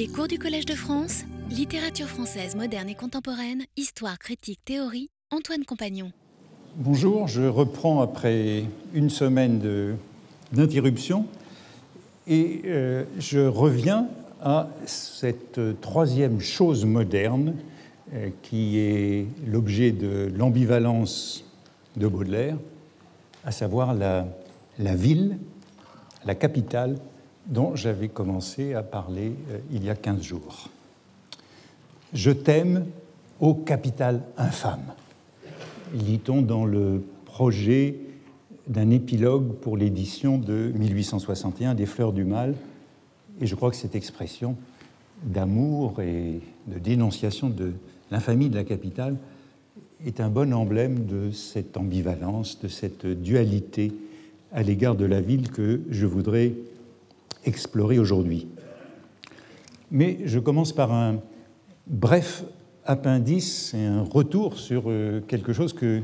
Les cours du Collège de France, littérature française moderne et contemporaine, histoire, critique, théorie, Antoine Compagnon. Bonjour, je reprends après une semaine d'interruption et euh, je reviens à cette troisième chose moderne euh, qui est l'objet de l'ambivalence de Baudelaire, à savoir la, la ville, la capitale dont j'avais commencé à parler euh, il y a 15 jours. Je t'aime, ô capitale infâme, lit-on dans le projet d'un épilogue pour l'édition de 1861 des Fleurs du Mal. Et je crois que cette expression d'amour et de dénonciation de l'infamie de la capitale est un bon emblème de cette ambivalence, de cette dualité à l'égard de la ville que je voudrais explorer aujourd'hui. Mais je commence par un bref appendice et un retour sur euh, quelque chose que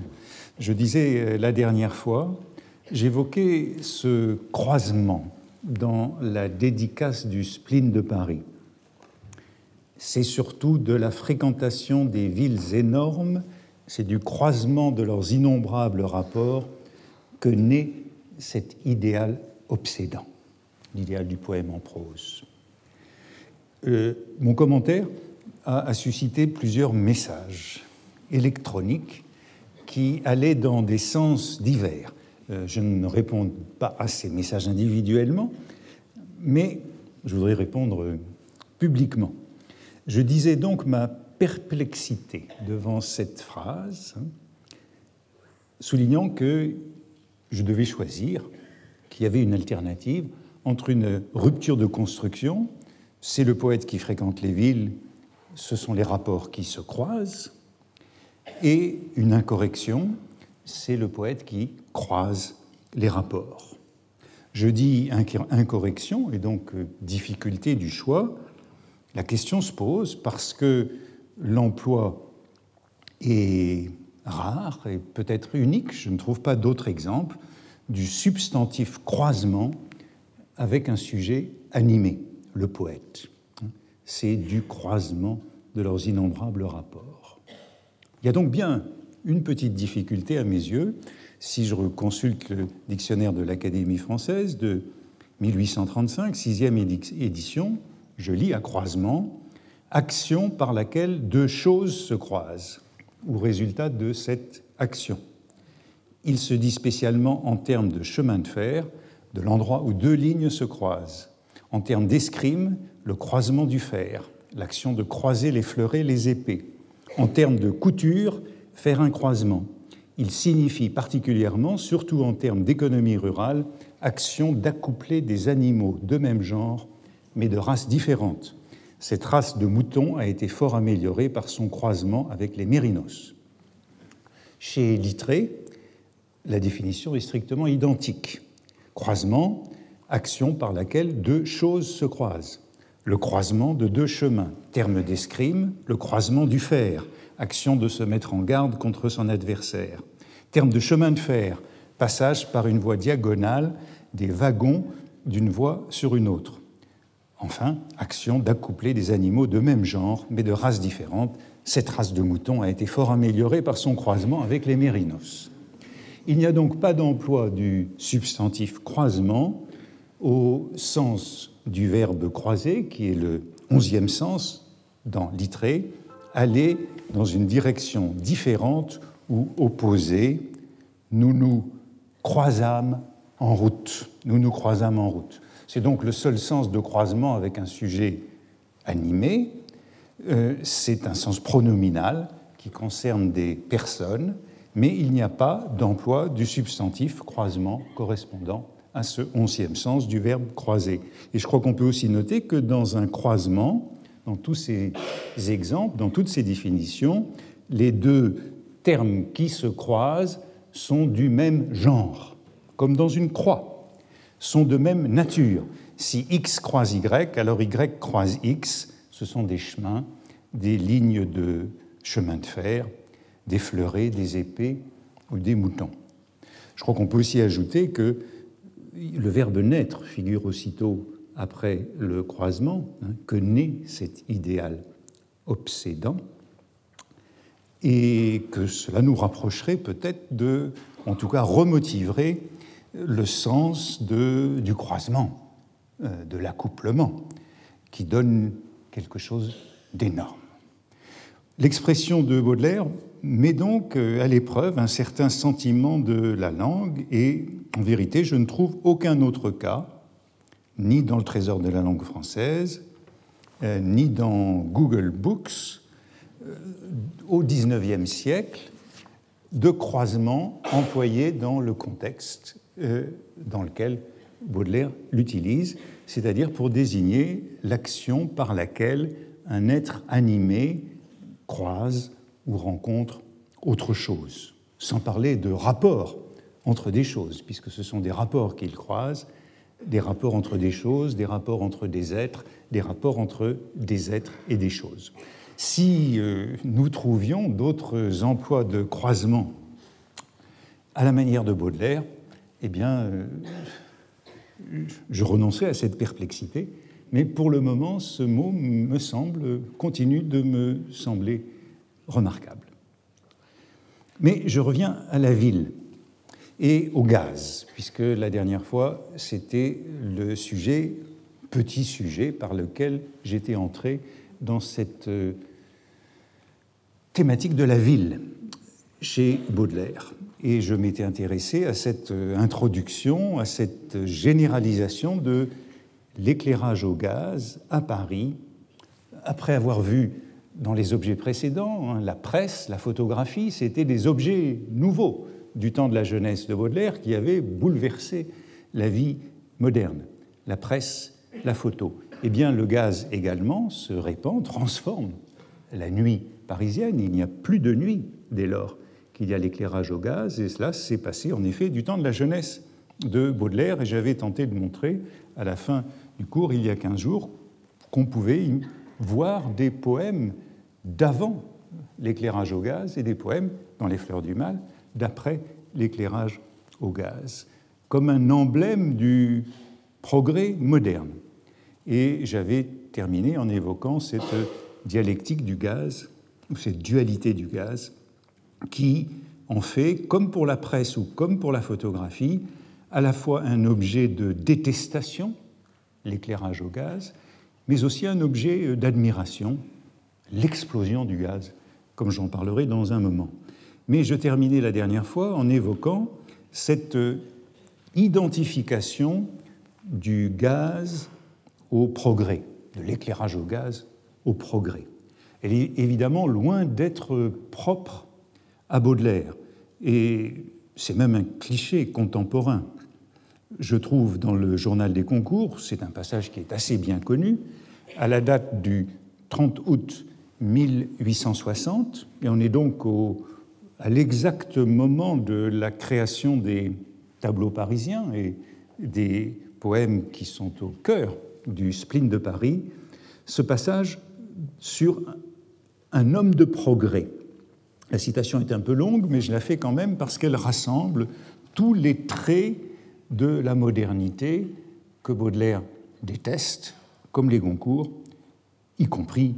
je disais euh, la dernière fois. J'évoquais ce croisement dans la dédicace du spleen de Paris. C'est surtout de la fréquentation des villes énormes, c'est du croisement de leurs innombrables rapports que naît cet idéal obsédant l'idéal du poème en prose. Euh, mon commentaire a, suscité plusieurs messages électroniques qui allaient dans des sens divers. Euh, je ne réponds pas à ces messages individuellement, mais je voudrais répondre publiquement. Je disais donc ma perplexité devant cette phrase, hein, soulignant que je devais choisir, qu'il y avait une alternative entre une rupture de construction, c'est le poète qui fréquente les villes, ce sont les rapports qui se croisent, et une incorrection, c'est le poète qui croise les rapports. Je dis incorrection et donc euh, difficulté du choix. La question se pose parce que l'emploi est rare et peut-être unique, je ne trouve pas d'autre exemple, du substantif croisement avec un sujet animé, le poète. C'est du croisement de leurs innombrables rapports. Il y a donc bien une petite difficulté à mes yeux, si je consulte le dictionnaire de l'Académie française de 1835, sixième édition, je lis à croisement action par laquelle deux choses se croisent, ou résultat de cette action. Il se dit spécialement en termes de chemin de fer, de l'endroit où deux lignes se croisent. En termes d'escrime, le croisement du fer, l'action de croiser les fleurets, les épées. En termes de couture, faire un croisement. Il signifie particulièrement, surtout en termes d'économie rurale, action d'accoupler des animaux de même genre, mais de races différentes. Cette race de moutons a été fort améliorée par son croisement avec les mérinos. Chez Littré, la définition est strictement identique. Croisement, action par laquelle deux choses se croisent. Le croisement de deux chemins, terme d'escrime, le croisement du fer, action de se mettre en garde contre son adversaire. Terme de chemin de fer, passage par une voie diagonale des wagons d'une voie sur une autre. Enfin, action d'accoupler des animaux de même genre, mais de races différentes. Cette race de moutons a été fort améliorée par son croisement avec les mérinos. Il n'y a donc pas d'emploi du substantif croisement au sens du verbe croiser, qui est le onzième sens dans l'itré, aller dans une direction différente ou opposée. Nous nous croisâmes en route. Nous nous croisâmes en route. C'est donc le seul sens de croisement avec un sujet animé. Euh, c'est un sens pronominal qui concerne des personnes mais il n'y a pas d'emploi du substantif croisement correspondant à ce onzième sens du verbe croiser. Et je crois qu'on peut aussi noter que dans un croisement, dans tous ces exemples, dans toutes ces définitions, les deux termes qui se croisent sont du même genre, comme dans une croix, sont de même nature. Si X croise Y, alors Y croise X, ce sont des chemins, des lignes de chemin de fer, des fleurets, des épées ou des moutons. Je crois qu'on peut aussi ajouter que le verbe naître figure aussitôt après le croisement hein, que naît cet idéal obsédant et que cela nous rapprocherait peut-être de, en tout cas remotiverait le sens de, du croisement, euh, de l'accouplement, qui donne quelque chose d'énorme. L'expression de Baudelaire met donc euh, à l'épreuve un certain sentiment de la langue et en vérité je ne trouve aucun autre cas, ni dans le Trésor de la langue française, euh, ni dans Google Books, euh, au XIXe siècle, de croisement employé dans le contexte dans lequel Baudelaire l'utilise, c'est-à-dire pour désigner l'action par laquelle un être animé croise ou rencontre autre chose, sans parler de rapports entre des choses, puisque ce sont des rapports qu'il croise, des rapports entre des choses, des rapports entre des êtres, des rapports entre des êtres et des choses. Si euh, nous trouvions d'autres emplois de croisement à la manière de Baudelaire, eh bien, euh, je renonçais à cette perplexité, mais pour le moment, ce mot me semble, continue de me sembler remarquable. Mais je reviens à la ville et au gaz, puisque la dernière fois, c'était le sujet, petit sujet, par lequel j'étais entré dans cette euh, thématique de la ville chez Baudelaire. Et je m'étais intéressé à cette euh, introduction, à cette généralisation de l'éclairage au gaz à Paris, après avoir vu dans les objets précédents, hein, la presse, la photographie, c'était des objets nouveaux du temps de la jeunesse de Baudelaire qui avaient bouleversé la vie moderne. La presse, la photo. Eh bien, le gaz également se répand, transforme la nuit parisienne. Il n'y a plus de nuit dès lors qu'il y a l'éclairage au gaz, et cela s'est passé en effet du temps de la jeunesse de Baudelaire, et j'avais tenté de montrer à la fin du cours, il y a 15 jours, qu'on pouvait voir des poèmes d'avant l'éclairage au gaz et des poèmes dans Les Fleurs du Mal d'après l'éclairage au gaz, comme un emblème du progrès moderne. Et j'avais terminé en évoquant cette dialectique du gaz, ou cette dualité du gaz, qui en fait, comme pour la presse ou comme pour la photographie, à la fois un objet de détestation, l'éclairage au gaz, mais aussi un objet d'admiration, l'explosion du gaz, comme j'en parlerai dans un moment. Mais je terminais la dernière fois en évoquant cette identification du gaz au progrès, de l'éclairage au gaz au progrès. Elle est évidemment loin d'être propre à Baudelaire, et c'est même un cliché contemporain. Je trouve dans le journal des concours, c'est un passage qui est assez bien connu, à la date du 30 août 1860, et on est donc à l'exact moment de la création des tableaux parisiens et des poèmes qui sont au cœur du spleen de Paris, ce passage sur un homme de progrès. La citation est un peu longue, mais je la fais quand même parce qu'elle rassemble tous les traits de la modernité que Baudelaire déteste, comme les Goncourt, y compris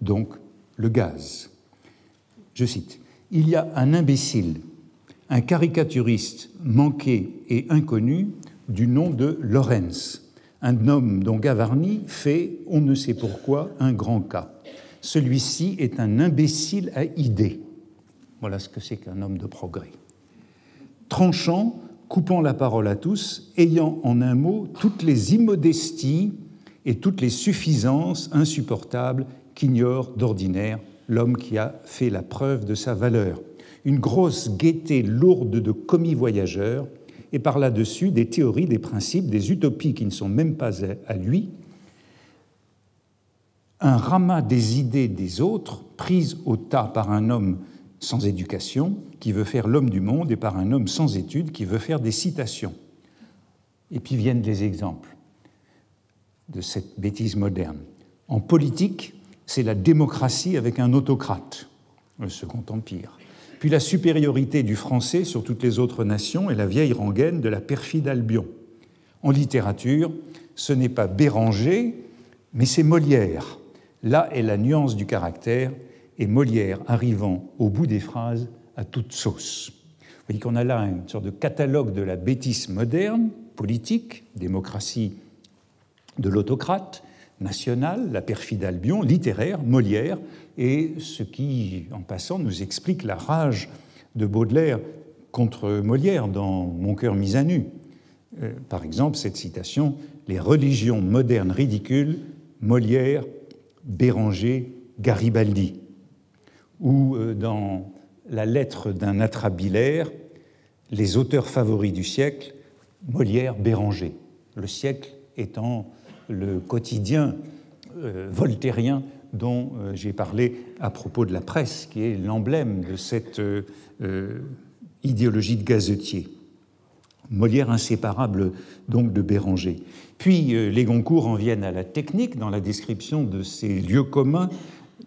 donc le gaz. Je cite Il y a un imbécile, un caricaturiste manqué et inconnu du nom de Lorenz, un homme dont Gavarni fait, on ne sait pourquoi, un grand cas. Celui-ci est un imbécile à idées. Voilà ce que c'est qu'un homme de progrès. Tranchant, coupant la parole à tous, ayant en un mot toutes les immodesties et toutes les suffisances insupportables qu'ignore d'ordinaire l'homme qui a fait la preuve de sa valeur. Une grosse gaieté lourde de commis voyageurs, et par là-dessus des théories, des principes, des utopies qui ne sont même pas à lui, un ramas des idées des autres, prises au tas par un homme sans éducation qui veut faire l'homme du monde et par un homme sans études qui veut faire des citations. Et puis viennent les exemples de cette bêtise moderne. En politique, c'est la démocratie avec un autocrate, le Second Empire. Puis la supériorité du français sur toutes les autres nations et la vieille rengaine de la perfide Albion. En littérature, ce n'est pas Béranger, mais c'est Molière. Là est la nuance du caractère, et Molière arrivant au bout des phrases à toute sauce. Vous voyez qu'on a là une sorte de catalogue de la bêtise moderne, politique, démocratie de l'autocrate, nationale, la perfide Albion, littéraire, Molière, et ce qui, en passant, nous explique la rage de Baudelaire contre Molière dans Mon cœur mis à nu. Euh, par exemple, cette citation Les religions modernes ridicules, Molière, Béranger, Garibaldi. Ou euh, dans La lettre d'un atrabilaire, Les auteurs favoris du siècle, Molière, Béranger. Le siècle étant le quotidien euh, voltairien dont j'ai parlé à propos de la presse, qui est l'emblème de cette idéologie de gazetier. Molière inséparable donc de Béranger. Puis euh, les Goncourt en viennent à la technique dans la description de ces lieux communs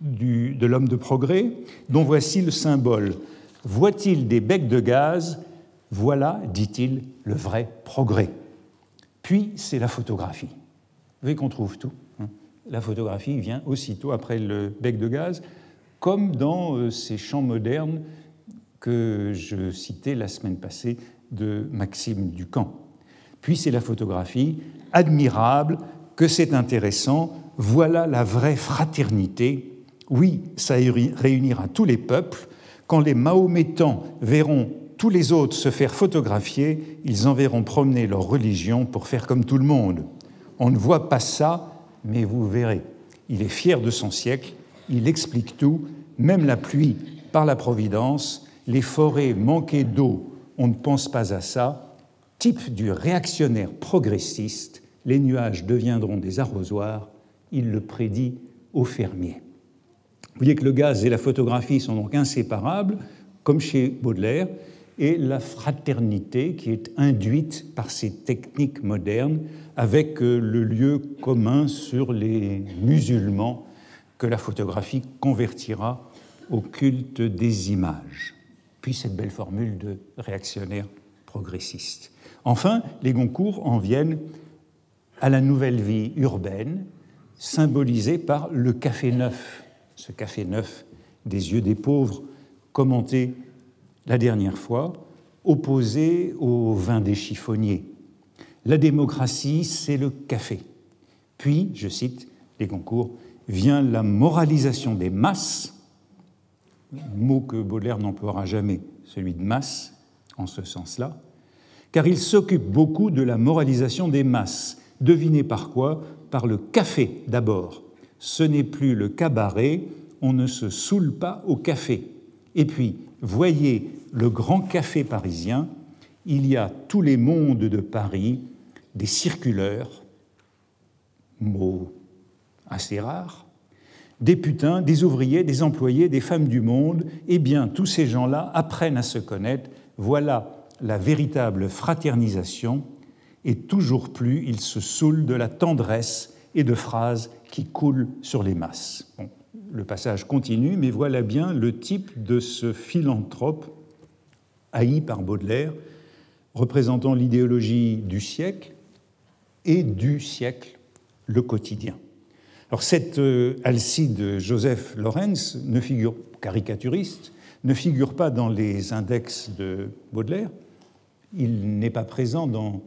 de l'homme de progrès, dont voici le symbole. Voit-il des becs de gaz? Voilà, dit-il, le vrai progrès. Puis c'est la photographie. Vous qu'on trouve tout. Hein. la photographie vient aussitôt après le bec de gaz, comme dans euh, ces champs modernes que je citais la semaine passée de Maxime Ducamp. Puis c'est la photographie, admirable, que c'est intéressant, voilà la vraie fraternité. Oui, ça réunira tous les peuples. Quand les Mahométans verront tous les autres se faire photographier, ils enverront promener leur religion pour faire comme tout le monde. On ne voit pas ça, mais vous verrez. Il est fier de son siècle, il explique tout, même la pluie par la Providence, les forêts manquées d'eau, on ne pense pas à ça. Type du réactionnaire progressiste, les nuages deviendront des arrosoirs, il le prédit aux fermiers. Vous voyez que le gaz et la photographie sont donc inséparables, comme chez Baudelaire, et la fraternité qui est induite par ces techniques modernes avec euh, le lieu commun sur les musulmans que la photographie convertira au culte des images puis cette belle formule de réactionnaire progressiste. Enfin, les Goncourt en viennent à la nouvelle vie urbaine, symbolisée par le café neuf, ce café neuf des yeux des pauvres, commenté la dernière fois, opposé au vin des chiffonniers. La démocratie, c'est le café. Puis, je cite les Goncourt, vient la moralisation des masses mot que Baudelaire n'emploiera jamais, celui de masse, en ce sens-là, car il s'occupe beaucoup de la moralisation des masses. Devinez par quoi? Par le café d'abord. Ce n'est plus le cabaret, on ne se saoule pas au café. Et puis, voyez le grand café parisien, il y a tous les mondes de Paris, des circuleurs, mot assez rare, des putains, des ouvriers, des employés, des femmes du monde, eh bien tous ces gens-là apprennent à se connaître. Voilà la véritable fraternisation, et toujours plus ils se saoulent de la tendresse et de phrases qui coulent sur les masses. Le passage continue, mais voilà bien le type de ce philanthrope haï par Baudelaire, représentant l'idéologie du siècle et du siècle, le quotidien. Alors cette euh, Alcide Joseph Lorenz ne figure caricaturiste, ne figure pas dans les index de Baudelaire. Il n'est pas présent dans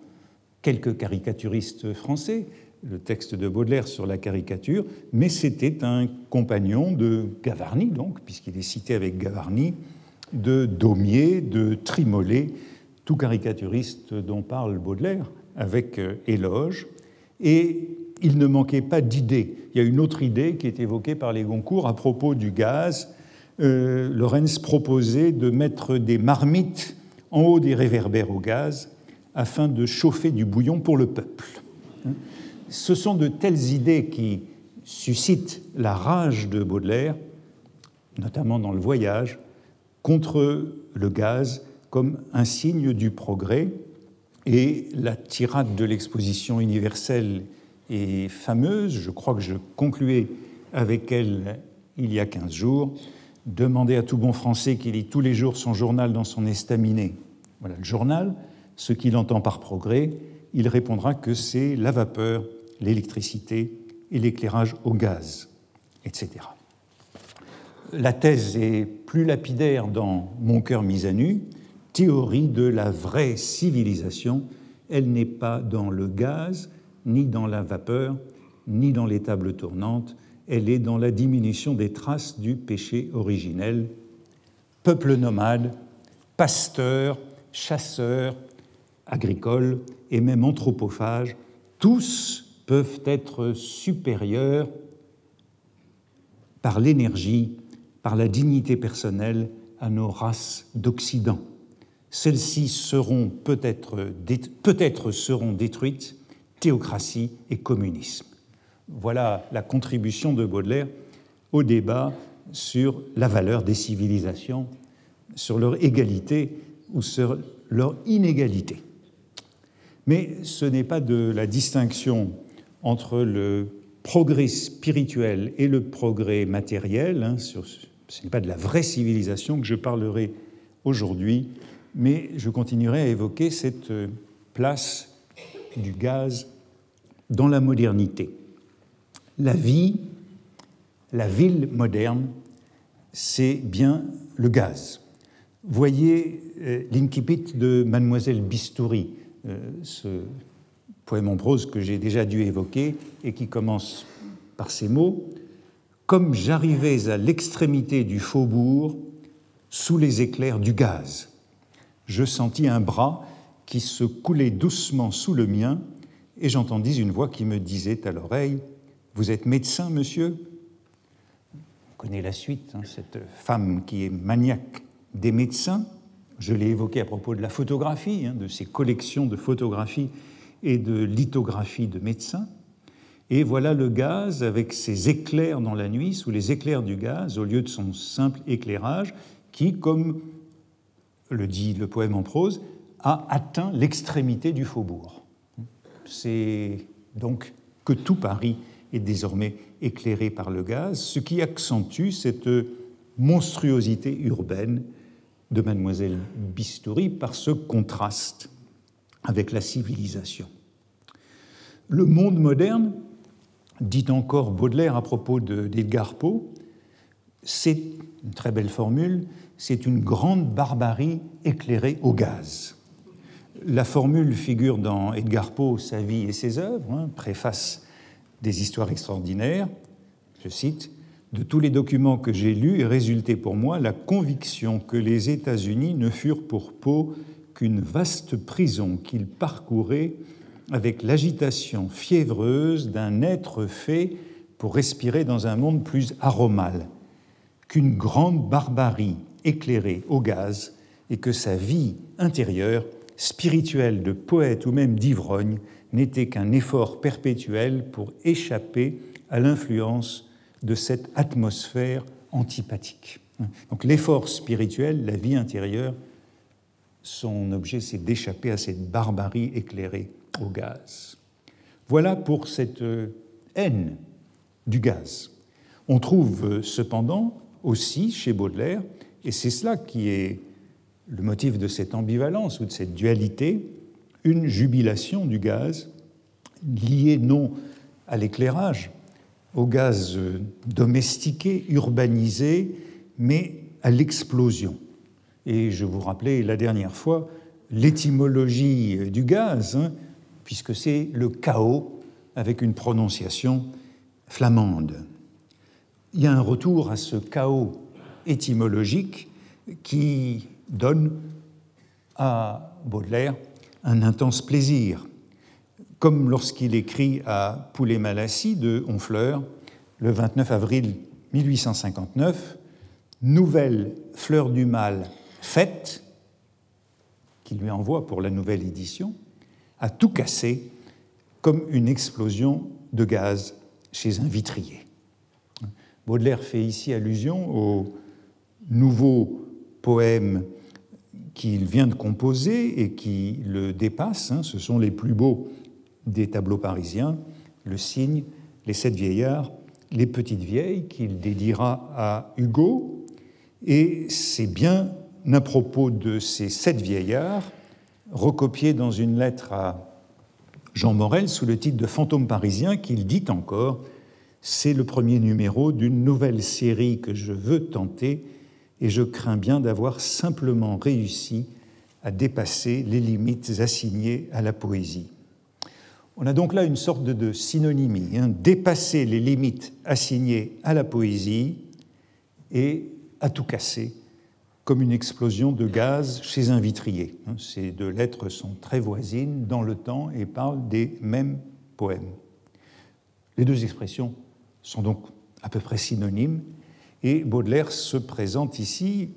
quelques caricaturistes français, le texte de Baudelaire sur la caricature, mais c'était un compagnon de Gavarni, donc, puisqu'il est cité avec Gavarni, de Daumier, de Trimolet, tout caricaturiste dont parle Baudelaire, avec euh, éloge. Et il ne manquait pas d'idées. Il y a une autre idée qui est évoquée par les Goncourt à propos du gaz. Euh, Lorenz proposait de mettre des marmites en haut des réverbères au gaz afin de chauffer du bouillon pour le peuple. Ce sont de telles idées qui suscitent la rage de Baudelaire, notamment dans le voyage, contre le gaz comme un signe du progrès. Et la tirade de l'exposition universelle et fameuse, je crois que je concluais avec elle il y a 15 jours, demander à tout bon français qui lit tous les jours son journal dans son estaminet. Voilà le journal, ce qu'il entend par progrès, il répondra que c'est la vapeur, l'électricité et l'éclairage au gaz, etc. La thèse est plus lapidaire dans Mon cœur mis à nu, théorie de la vraie civilisation. Elle n'est pas dans le gaz, ni dans la vapeur, ni dans les tables tournantes, elle est dans la diminution des traces du péché originel. Peuple nomade, pasteurs, chasseurs, agricoles et même anthropophages, tous peuvent être supérieurs par l'énergie, par la dignité personnelle à nos races d'Occident. Celles-ci seront peut-être peut seront détruites, théocratie et communisme. Voilà la contribution de Baudelaire au débat sur la valeur des civilisations, sur leur égalité ou sur leur inégalité. Mais ce n'est pas de la distinction entre le progrès spirituel et le progrès matériel, hein, ce n'est pas de la vraie civilisation que je parlerai aujourd'hui, mais je continuerai à évoquer cette place du gaz dans la modernité la vie, la ville moderne, c'est bien le gaz. Voyez euh, l'incipit de Mademoiselle Bistouri, euh, ce poème en prose que j'ai déjà dû évoquer et qui commence par ces mots Comme j'arrivais à l'extrémité du faubourg, sous les éclairs du gaz, je sentis un bras qui se coulait doucement sous le mien et j'entendis une voix qui me disait à l'oreille vous êtes médecin, monsieur? On connaît la suite, hein, cette femme qui est maniaque des médecins. Je l'ai évoqué à propos de la photographie, hein, de ses collections de photographies et de lithographies de médecins. Et voilà le gaz avec ses éclairs dans la nuit, sous les éclairs du gaz, au lieu de son simple éclairage, qui, comme le dit le poème en prose, a atteint l'extrémité du faubourg. C'est donc que tout Paris est désormais éclairé par le gaz, ce qui accentue cette monstruosité urbaine de mademoiselle Bistouri par ce contraste avec la civilisation. Le monde moderne, dit encore Baudelaire à propos d'Edgar Poe, c'est une très belle formule, c'est une grande barbarie éclairée au gaz. La formule figure dans Edgar Poe, Sa vie et ses œuvres, hein, préface des histoires extraordinaires. Je cite De tous les documents que j'ai lus est résulté pour moi la conviction que les États-Unis ne furent pour Poe qu'une vaste prison qu'il parcourait avec l'agitation fiévreuse d'un être fait pour respirer dans un monde plus aromal, qu'une grande barbarie éclairée au gaz et que sa vie intérieure, spirituelle de poète ou même d'ivrogne, n'était qu'un effort perpétuel pour échapper à l'influence de cette atmosphère antipathique. Donc l'effort spirituel, la vie intérieure, son objet, c'est d'échapper à cette barbarie éclairée au gaz. Voilà pour cette haine du gaz. On trouve cependant aussi chez Baudelaire, et c'est cela qui est le motif de cette ambivalence ou de cette dualité, une jubilation du gaz liée non à l'éclairage, au gaz domestiqué, urbanisé, mais à l'explosion. Et je vous rappelais la dernière fois l'étymologie du gaz, hein, puisque c'est le chaos avec une prononciation flamande. Il y a un retour à ce chaos étymologique qui donne à Baudelaire un intense plaisir, comme lorsqu'il écrit à Poulet-Malassis de Honfleur le 29 avril 1859, Nouvelle fleur du mal faite, qu'il lui envoie pour la nouvelle édition, a tout cassé comme une explosion de gaz chez un vitrier. Baudelaire fait ici allusion au nouveau poème qu'il vient de composer et qui le dépasse. Hein, ce sont les plus beaux des tableaux parisiens, Le Cygne, Les Sept Vieillards, Les Petites Vieilles, qu'il dédiera à Hugo. Et c'est bien à propos de ces sept vieillards, recopiés dans une lettre à Jean Morel sous le titre de Fantôme parisien qu'il dit encore C'est le premier numéro d'une nouvelle série que je veux tenter et je crains bien d'avoir simplement réussi à dépasser les limites assignées à la poésie. On a donc là une sorte de, synonymie, hein, dépasser les limites assignées à la poésie et à tout casser, comme une explosion de gaz chez un vitrier. Hein, ces deux lettres sont très voisines dans le temps et parlent des mêmes poèmes. Les deux expressions sont donc à peu près synonymes, et Baudelaire se présente ici,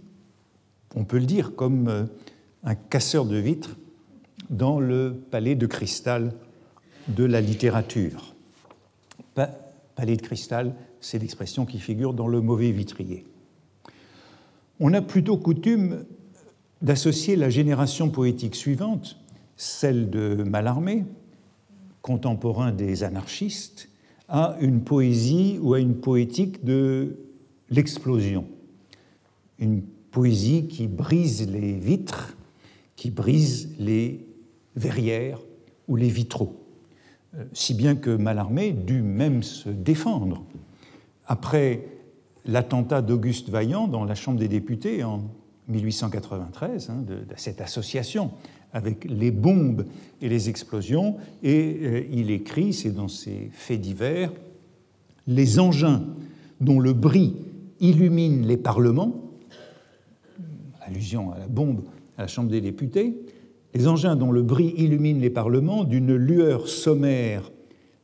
on peut le dire, comme euh, un casseur de vitres dans le palais de cristal de la littérature. Palais de cristal, c'est l'expression qui figure dans le mauvais vitrier. On a plutôt coutume d'associer la génération poétique suivante, celle de Mallarmé, contemporain des anarchistes, à une poésie ou à une poétique de l'explosion. Une poésie qui brise les vitres, qui brise les verrières ou les vitraux. Euh, si bien que Mallarmé dut même se défendre. Après l'attentat d'Auguste Vaillant dans la Chambre des députés en 1893, hein, cette association avec les bombes et les explosions, et euh, il écrit, c'est dans ses faits divers, les engins dont le bris illumine les parlements, allusion à la bombe à la Chambre des députés, les engins dont le bris illumine les parlements d'une lueur sommaire,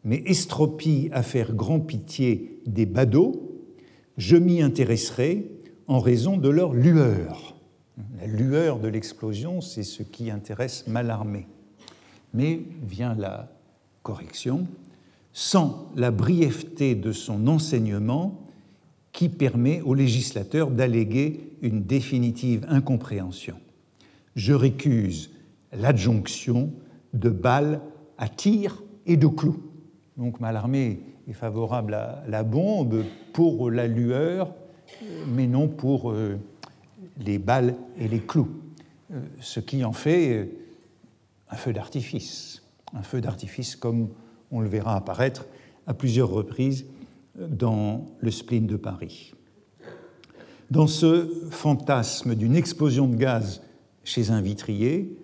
mais estropie à faire grand pitié des badauds, je m'y intéresserai en raison de leur lueur. La lueur de l'explosion, c'est ce qui intéresse Malarmé. Mais vient la correction, sans la brièveté de son enseignement qui permet au législateur d'alléguer une définitive incompréhension. Je récuse l'adjonction de balles à tir et de clous. Donc Mallarmé est favorable à la bombe pour la lueur, mais non pour euh, les balles et les clous, euh, ce qui en fait euh, un feu d'artifice, un feu d'artifice comme on le verra apparaître à plusieurs reprises dans le spleen de Paris. Dans ce fantasme d'une explosion de gaz chez un vitrier,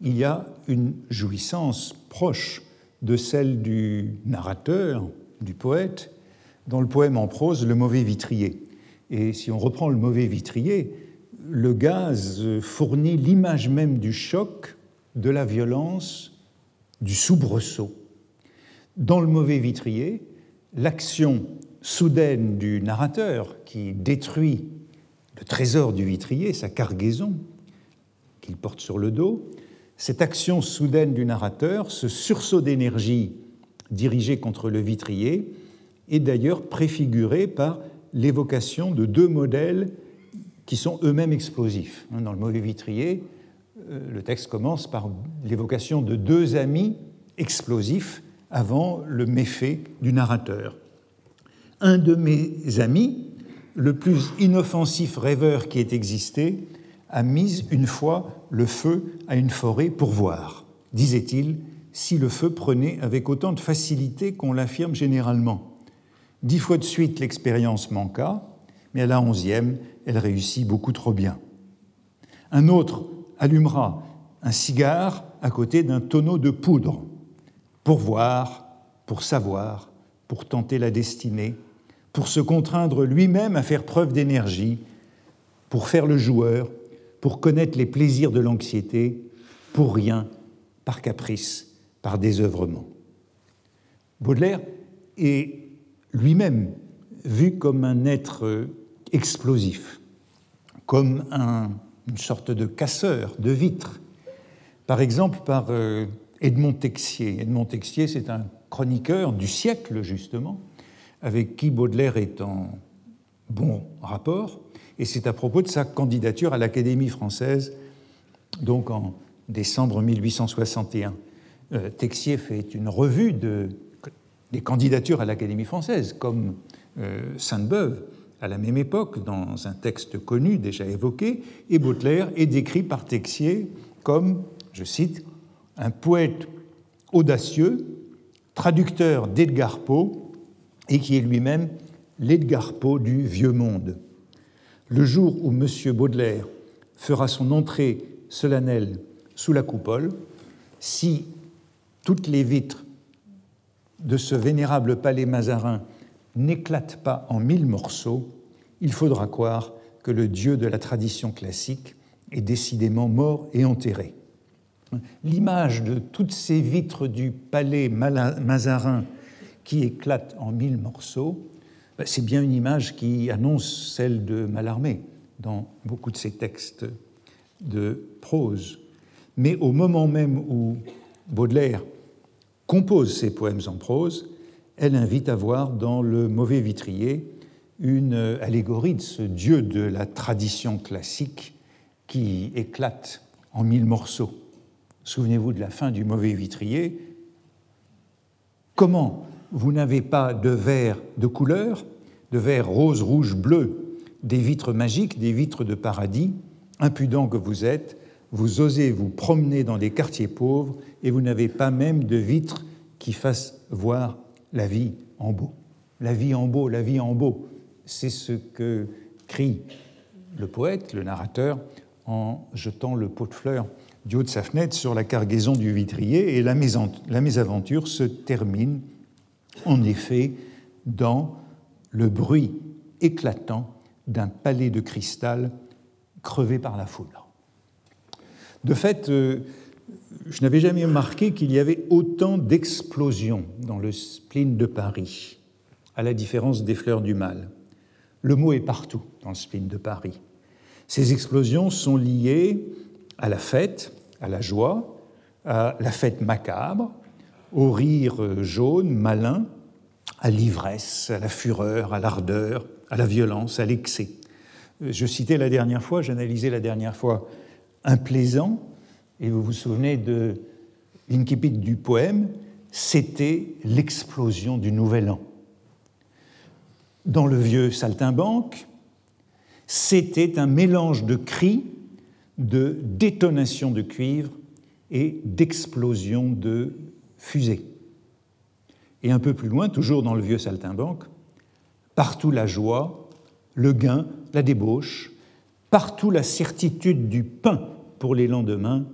il y a une jouissance proche de celle du narrateur, du poète, dans le poème en prose Le mauvais vitrier. Et si on reprend le mauvais vitrier, le gaz fournit l'image même du choc, de la violence, du soubresaut. Dans le mauvais vitrier, l'action soudaine du narrateur qui détruit le trésor du vitrier, sa cargaison qu'il porte sur le dos, cette action soudaine du narrateur, ce sursaut d'énergie dirigé contre le vitrier, est d'ailleurs préfiguré par l'évocation de deux modèles qui sont eux-mêmes explosifs. Dans le mauvais vitrier, euh, le texte commence par l'évocation de deux amis explosifs avant le méfait du narrateur. Un de mes amis, le plus inoffensif rêveur qui ait existé, a mis une fois le feu à une forêt pour voir, disait-il, si le feu prenait avec autant de facilité qu'on l'affirme généralement. Dix fois de suite, l'expérience manqua, mais à la onzième, elle réussit beaucoup trop bien. Un autre allumera un cigare à côté d'un tonneau de poudre, pour voir, pour savoir, pour tenter la destinée, pour se contraindre lui-même à faire preuve d'énergie, pour faire le joueur, pour connaître les plaisirs de l'anxiété, pour rien, par caprice, par désœuvrement. Baudelaire est lui-même vu comme un être explosif, comme une sorte de casseur de vitres, par exemple par euh, Edmond Texier. Edmond Texier, c'est un chroniqueur du siècle, justement, avec qui Baudelaire est en bon rapport, et c'est à propos de sa candidature à l'Académie française, donc en décembre 1861. Euh, Texier fait une revue de, des candidatures à l'Académie française, comme euh, Sainte-Beuve à la même époque, dans un texte connu déjà évoqué, et Baudelaire est décrit par Texier comme, je cite, un poète audacieux, traducteur d'Edgar Poe, et qui est lui-même l'Edgar Poe du Vieux Monde. Le jour où M. Baudelaire fera son entrée solennelle sous la coupole, si toutes les vitres de ce vénérable palais mazarin n'éclatent pas en mille morceaux, il faudra croire que le dieu de la tradition classique est décidément mort et enterré. L'image de toutes ces vitres du palais mazarin qui éclatent en mille morceaux, ben, c'est bien une image qui annonce celle de Mallarmé dans beaucoup de ses textes de prose. Mais au moment même où Baudelaire compose ses poèmes en prose, elle invite à voir dans le mauvais vitrier une allégorie de ce dieu de la tradition classique qui éclate en mille morceaux. Souvenez-vous de la fin du mauvais vitrier. Comment vous n'avez pas de verre de couleur, de verre rose, rouge, bleu, des vitres magiques, des vitres de paradis, impudent que vous êtes, vous osez vous promener dans les quartiers pauvres et vous n'avez pas même de vitres qui fassent voir la vie en beau. La vie en beau, la vie en beau, c'est ce que crie le poète, le narrateur, en jetant le pot de fleurs du haut de sa fenêtre sur la cargaison du vitrier, et la mésaventure se termine en effet dans le bruit éclatant d'un palais de cristal crevé par la foudre. De fait, euh, je n'avais jamais remarqué qu'il y avait autant d'explosions dans le spleen de Paris, à la différence des fleurs du mal. Le mot est partout dans le spleen de Paris. Ces explosions sont liées à la fête, à la joie, à la fête macabre, au rire jaune, malin, à l'ivresse, à la fureur, à l'ardeur, à la violence, à l'excès. Je citais la dernière fois, j'analysais la dernière fois un plaisant, et vous vous souvenez de l'incipit du poème, c'était l'explosion du Nouvel An. Dans le vieux saltimbanque, c'était un mélange de cris, de détonation de cuivre et d'explosion de fusées. Et un peu plus loin, toujours dans le vieux saltimbanque, partout la joie, le gain, la débauche, partout la certitude du pain pour les lendemains,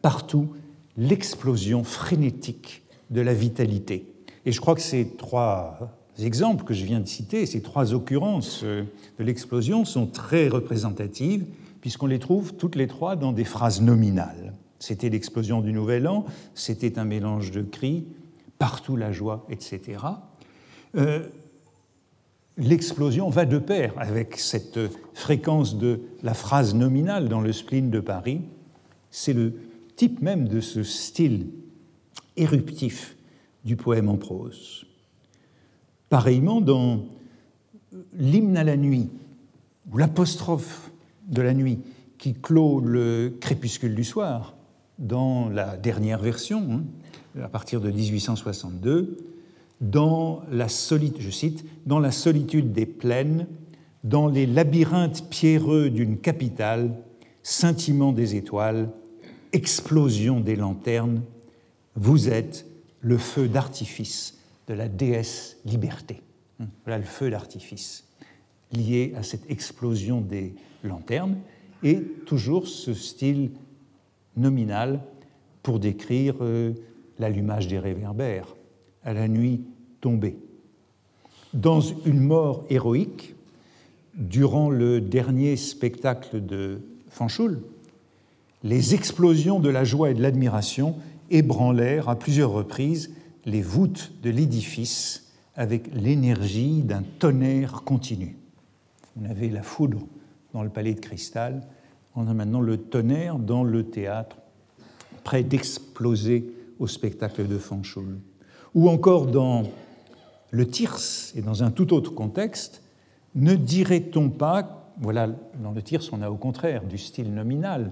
partout l'explosion frénétique de la vitalité. Et je crois que ces trois exemples que je viens de citer, ces trois occurrences euh, de l'explosion sont très représentatives, puisqu'on les trouve toutes les trois dans des phrases nominales. C'était l'explosion du Nouvel An, c'était un mélange de cris, partout la joie, etc. l'explosion va de pair avec cette fréquence de la phrase nominale dans le spleen de Paris. C'est le type même de ce style éruptif du poème en prose. Pareillement, dans l'hymne à la nuit, ou l'apostrophe de la nuit qui clôt le crépuscule du soir, dans la dernière version, hein, à partir de 1862, dans la solitude, des plaines, dans les labyrinthes pierreux d'une capitale, scintillement des étoiles, explosion des lanternes, vous êtes le feu d'artifice de la déesse liberté. Hum, voilà le feu d'artifice lié à cette explosion des lanternes et toujours ce style nominal pour décrire euh, l'allumage des réverbères à la nuit tombée. Dans une mort héroïque, durant le dernier spectacle de Fanchoul, les explosions de la joie et de l'admiration ébranlèrent à plusieurs reprises les voûtes de l'édifice avec l'énergie d'un tonnerre continu. On avait la foudre dans le palais de cristal, on a maintenant le tonnerre dans le théâtre, prêt d'exploser au spectacle de Fanchoul. Ou encore dans le Tirse, et dans un tout autre contexte, ne dirait-on pas, voilà, dans le Tirse, on a au contraire du style nominal,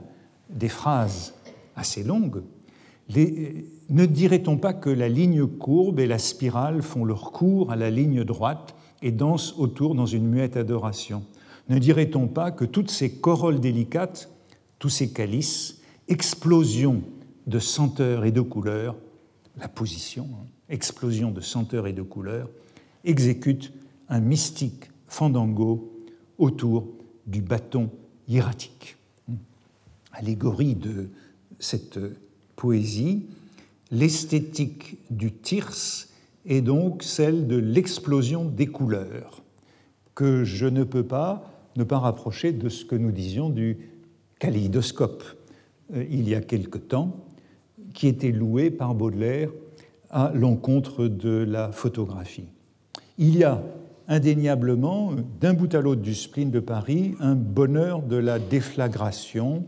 des phrases assez longues, ne dirait-on pas que la ligne courbe et la spirale font leur cours à la ligne droite et dansent autour dans une muette adoration? Ne dirait-on pas que toutes ces corolles délicates, tous ces calices, explosions de senteurs et de couleurs, la position, hein, explosion de senteurs et de couleurs, exécute un mystique fandango autour du bâton hiératique. Allégorie de cette poésie, l'esthétique du tirse est donc celle de l'explosion des couleurs, que je ne peux pas ne pas rapprocher de ce que nous disions du kaléidoscope euh, il y a quelque temps, qui était loué par Baudelaire à l'encontre de la photographie. Il y a indéniablement, d'un bout à l'autre du spleen de Paris, un bonheur de la déflagration,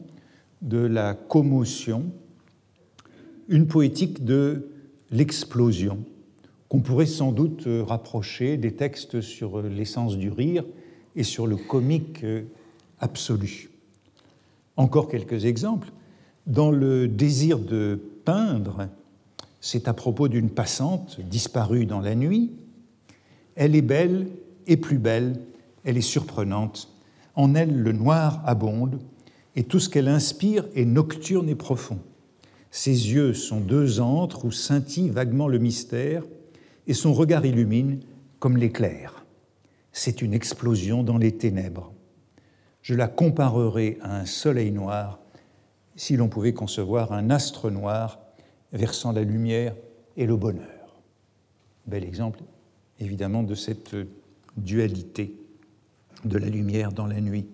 de la commotion, une poétique de l'explosion, qu'on pourrait sans doute rapprocher des textes sur l'essence du rire et sur le comique absolu. Encore quelques exemples. Dans le désir de peindre, c'est à propos d'une passante disparue dans la nuit. Elle est belle et plus belle, elle est surprenante. En elle, le noir abonde, et tout ce qu'elle inspire est nocturne et profond. Ses yeux sont deux antres où scintille vaguement le mystère, et son regard illumine comme l'éclair. C'est une explosion dans les ténèbres. Je la comparerai à un soleil noir si l'on pouvait concevoir un astre noir versant la lumière et le bonheur. Bel exemple, évidemment, de cette dualité de la lumière dans la nuit.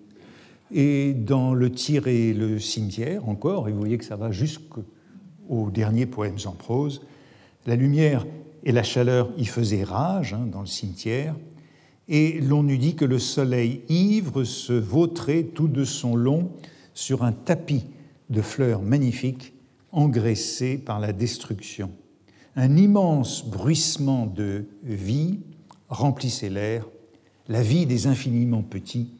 Et dans le tir et le cimetière, encore, et vous voyez que ça va jusqu'au dernier poème en prose, la lumière et la chaleur y faisaient rage hein, dans le cimetière, et l'on eût dit que le soleil ivre se vautrait tout de son long sur un tapis de fleurs magnifiques engraissées par la destruction. Un immense bruissement de vie remplissait l'air, la vie des infiniment petits,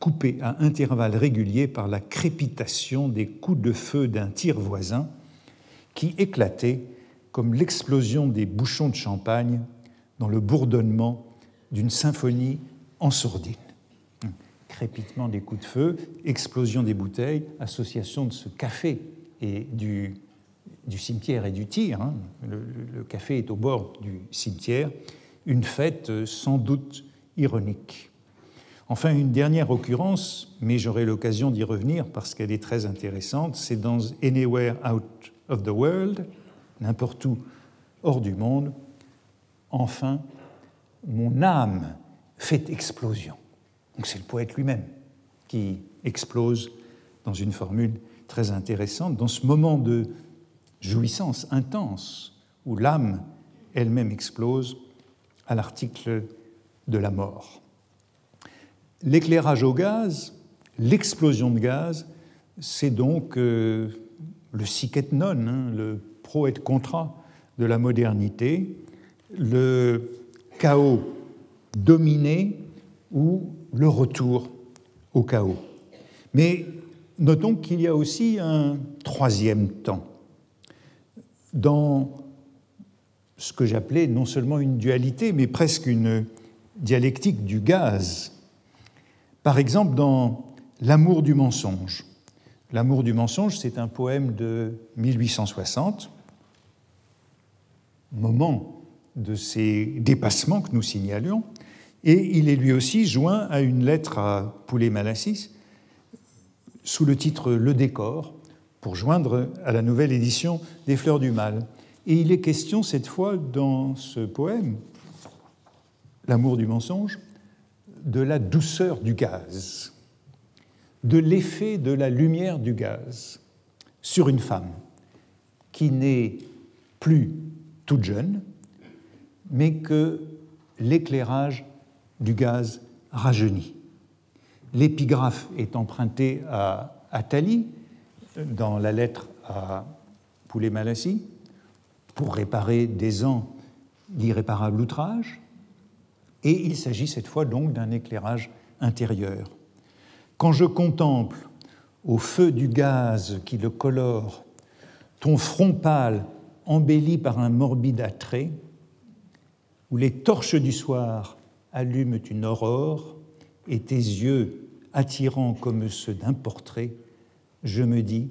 coupée à intervalles réguliers par la crépitation des coups de feu d'un tir voisin qui éclatait comme l'explosion des bouchons de champagne dans le bourdonnement d'une symphonie en sourdine. Crépitement des coups de feu, explosion des bouteilles, association de ce café et du, cimetière et du tir. Hein. Le, café est au bord du cimetière. Une fête sans doute ironique. Enfin, une dernière occurrence, mais j'aurai l'occasion d'y revenir parce qu'elle est très intéressante, c'est dans Anywhere Out of the World, n'importe où hors du monde. Enfin, mon âme fait explosion. Donc c'est le poète lui-même qui explose dans une formule très intéressante, dans ce moment de jouissance intense où l'âme elle-même explose à l'article de la mort. L'éclairage au gaz, l'explosion de gaz, c'est donc euh, le sic non, hein, le pro et contra de la modernité, le chaos dominé ou le retour au chaos. Mais notons qu'il y a aussi un troisième temps dans ce que j'appelais non seulement une dualité, mais presque une dialectique du gaz. Par exemple, dans L'amour du mensonge. L'amour du mensonge, c'est un poème de 1860, moment de ces dépassements que nous signalions, et il est lui aussi joint à une lettre à Poulet-Malassis sous le titre Le décor, pour joindre à la nouvelle édition des Fleurs du Mal. Et il est question cette fois dans ce poème, L'amour du mensonge, de la douceur du gaz, de l'effet de la lumière du gaz sur une femme qui n'est plus toute jeune, mais que l'éclairage du gaz rajeunit. L'épigraphe est empruntée à Attali dans la lettre à Poulet-Malassis pour réparer des ans d'irréparable outrage, et il s'agit cette fois donc d'un éclairage intérieur. Quand je contemple au feu du gaz qui le colore ton front pâle embelli par un morbide attrait, où les torches du soir allument une aurore et tes yeux attirants comme ceux d'un portrait, je me dis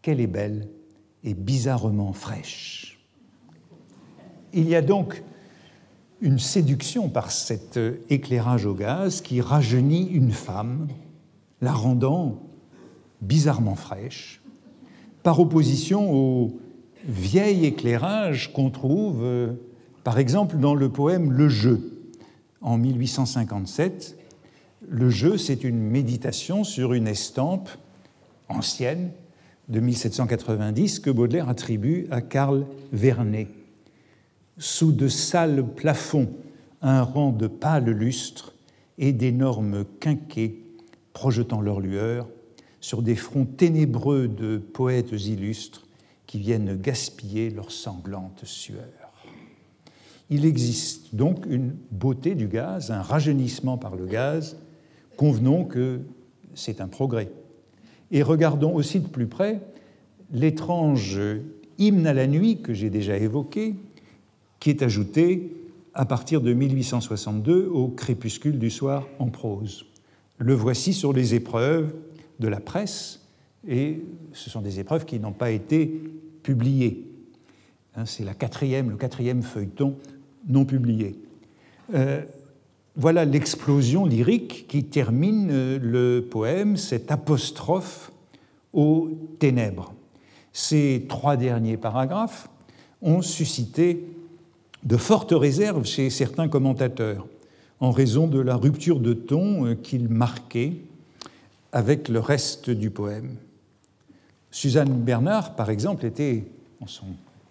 qu'elle est belle et bizarrement fraîche. Il y a donc une séduction par cet éclairage au gaz qui rajeunit une femme, la rendant bizarrement fraîche, par opposition au vieil éclairage qu'on trouve, euh, par exemple, dans le poème Le jeu, en 1857. Le jeu, c'est une méditation sur une estampe ancienne de 1790 que Baudelaire attribue à Karl Vernet. Sous de sales plafonds, un rang de pâles lustres et d'énormes quinquets projetant leur lueur sur des fronts ténébreux de poètes illustres qui viennent gaspiller leur sanglante sueur. Il existe donc une beauté du gaz, un rajeunissement par le gaz. Convenons que c'est un progrès. Et regardons aussi de plus près l'étrange hymne à la nuit que j'ai déjà évoqué, qui est ajouté à partir de 1862 au crépuscule du soir en prose. Le voici sur les épreuves de la presse, et ce sont des épreuves qui n'ont pas été publiées. Hein, c'est le quatrième feuilleton non publié. Euh, voilà l'explosion lyrique qui termine euh, le poème, cette apostrophe aux ténèbres. Ces trois derniers paragraphes ont suscité de fortes réserves chez certains commentateurs en raison de la rupture de ton euh, qu'ils marquaient avec le reste du poème. Suzanne Bernard, par exemple, était, dans son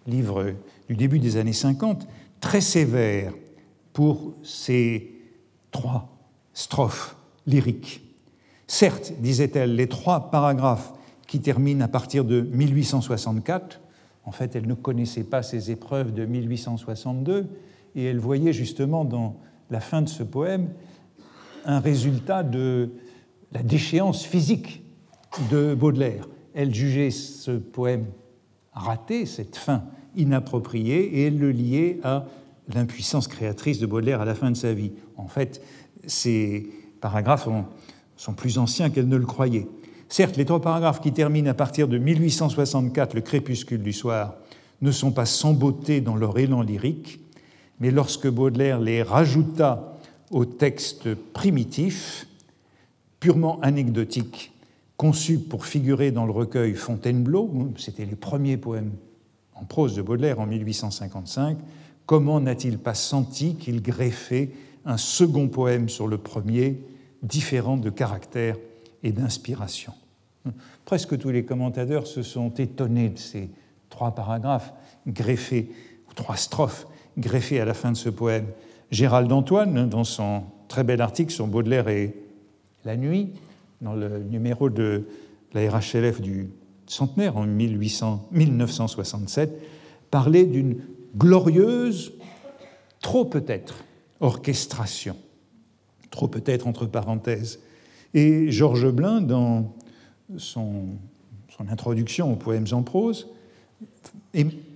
livre du début des années 50, très sévère pour ces trois strophes lyriques. Certes, disait-elle, les trois paragraphes qui terminent à partir de 1864, en fait, elle ne connaissait pas ces épreuves de 1862, et elle voyait justement dans la fin de ce poème un résultat de la déchéance physique de Baudelaire. Elle jugeait ce poème raté, cette fin inappropriée, et elle le liait à l'impuissance créatrice de Baudelaire à la fin de sa vie. En fait, ces paragraphes sont plus anciens qu'elle ne le croyait. Certes, les trois paragraphes qui terminent à partir de 1864, le crépuscule du soir, ne sont pas sans beauté dans leur élan lyrique, mais lorsque Baudelaire les rajouta au texte primitif, purement anecdotique, conçu pour figurer dans le recueil Fontainebleau, c'était les premiers poèmes en prose de Baudelaire en 1855, comment n'a-t-il pas senti qu'il greffait un second poème sur le premier, différent de caractère et d'inspiration? Presque tous les commentateurs se sont étonnés de ces trois paragraphes greffés, ou trois strophes greffées à la fin de ce poème. Gérald Antoine, dans son très bel article sur Baudelaire et la nuit, dans le numéro de la RHLF du centenaire en 1967, parlait d'une glorieuse, trop peut-être, orchestration. Trop peut-être entre parenthèses. Et Georges Blin, dans son, son introduction aux poèmes en prose,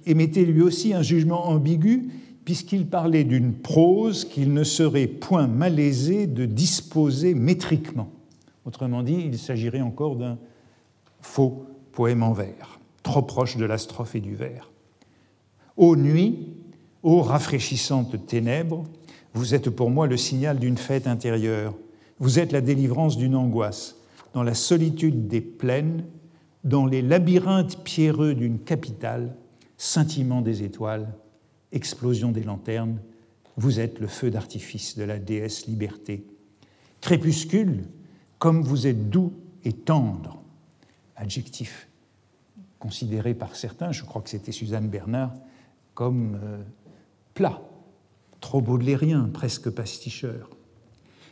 émettait lui aussi un jugement ambigu puisqu'il parlait d'une prose qu'il ne serait point malaisé de disposer métriquement. Autrement dit, il s'agirait encore d'un faux poème en vers, trop proche de la strophe et du vers. Ô nuit, ô rafraîchissante ténèbres, vous êtes pour moi le signal d'une fête intérieure, vous êtes la délivrance d'une angoisse, dans la solitude des plaines, dans les labyrinthes pierreux d'une capitale, scintillement des étoiles, explosion des lanternes, vous êtes le feu d'artifice de la déesse liberté. Crépuscule, comme vous êtes doux et tendre, adjectif considéré par certains, je crois que c'était Suzanne Bernard, comme euh, plat, trop baudelairien, presque pasticheur.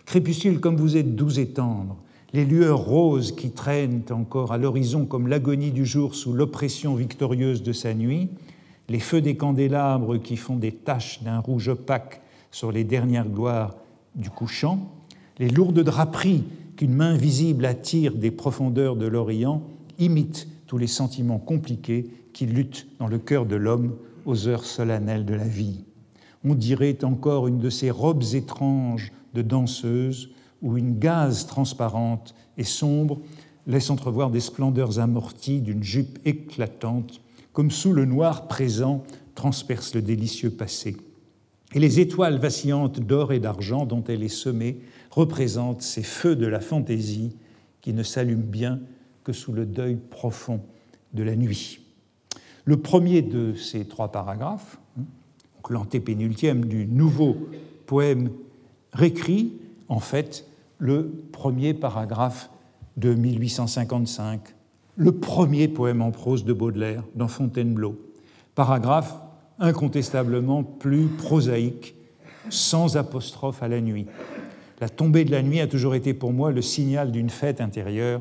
Crépuscule, comme vous êtes doux et tendre, les lueurs roses qui traînent encore à l'horizon comme l'agonie du jour sous l'oppression victorieuse de sa nuit, les feux des candélabres qui font des taches d'un rouge opaque sur les dernières gloires du couchant, les lourdes draperies qu'une main visible attire des profondeurs de l'Orient, imitent tous les sentiments compliqués qui luttent dans le cœur de l'homme aux heures solennelles de la vie. On dirait encore une de ces robes étranges de danseuse où une gaze transparente et sombre laisse entrevoir des splendeurs amorties d'une jupe éclatante, comme sous le noir présent transperce le délicieux passé. Et les étoiles vacillantes d'or et d'argent dont elle est semée représentent ces feux de la fantaisie qui ne s'allument bien que sous le deuil profond de la nuit. Le premier de ces trois paragraphes, hein, l'antépénultième du nouveau poème, récrit en fait le premier paragraphe de 1855, le premier poème en prose de Baudelaire dans Fontainebleau. Paragraphe incontestablement plus prosaïque, sans apostrophe à la nuit. La tombée de la nuit a toujours été pour moi le signal d'une fête intérieure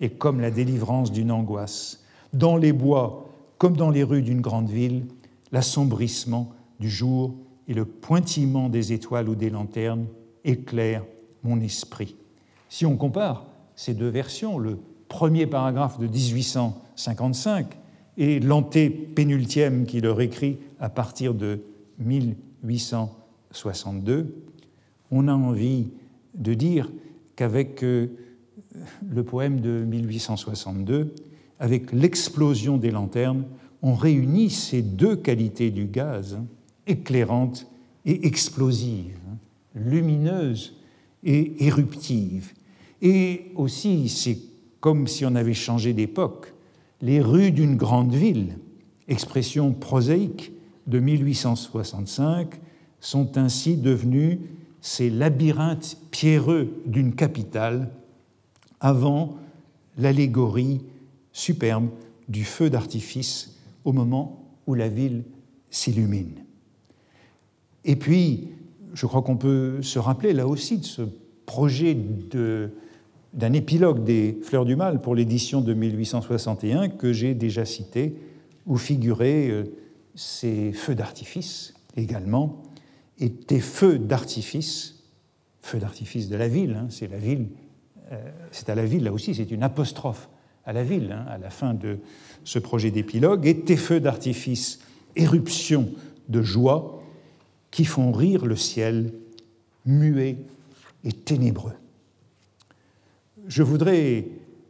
et comme la délivrance d'une angoisse. Dans les bois, comme dans les rues d'une grande ville, l'assombrissement du jour et le pointillement des étoiles ou des lanternes éclairent mon esprit. Si on compare ces deux versions, le premier paragraphe de 1855 et l'antépénultième qui leur écrit à partir de 1862, on a envie de dire qu'avec euh, le poème de 1862, avec l'explosion des lanternes, on réunit ces deux qualités du gaz, hein, éclairante et explosive, hein, lumineuse et éruptive. Et aussi, c'est comme si on avait changé d'époque. Les rues d'une grande ville, expression prosaïque de 1865, sont ainsi devenues ces labyrinthes pierreux d'une capitale avant l'allégorie superbe du feu d'artifice au moment où la ville s'illumine. Et puis, je crois qu'on peut se rappeler là aussi de ce projet d'un épilogue des Fleurs du Mal pour l'édition de 1861 que j'ai déjà cité, où figuraient euh, ces feux d'artifice également, et des feux d'artifice, feux d'artifice de la ville, hein, c'est la ville, euh, c'est à la ville là aussi, c'est une apostrophe à la ville hein, à la fin de ce projet d'épilogue, et des feux d'artifice, éruption de joie qui font rire le ciel muet et ténébreux. Je voudrais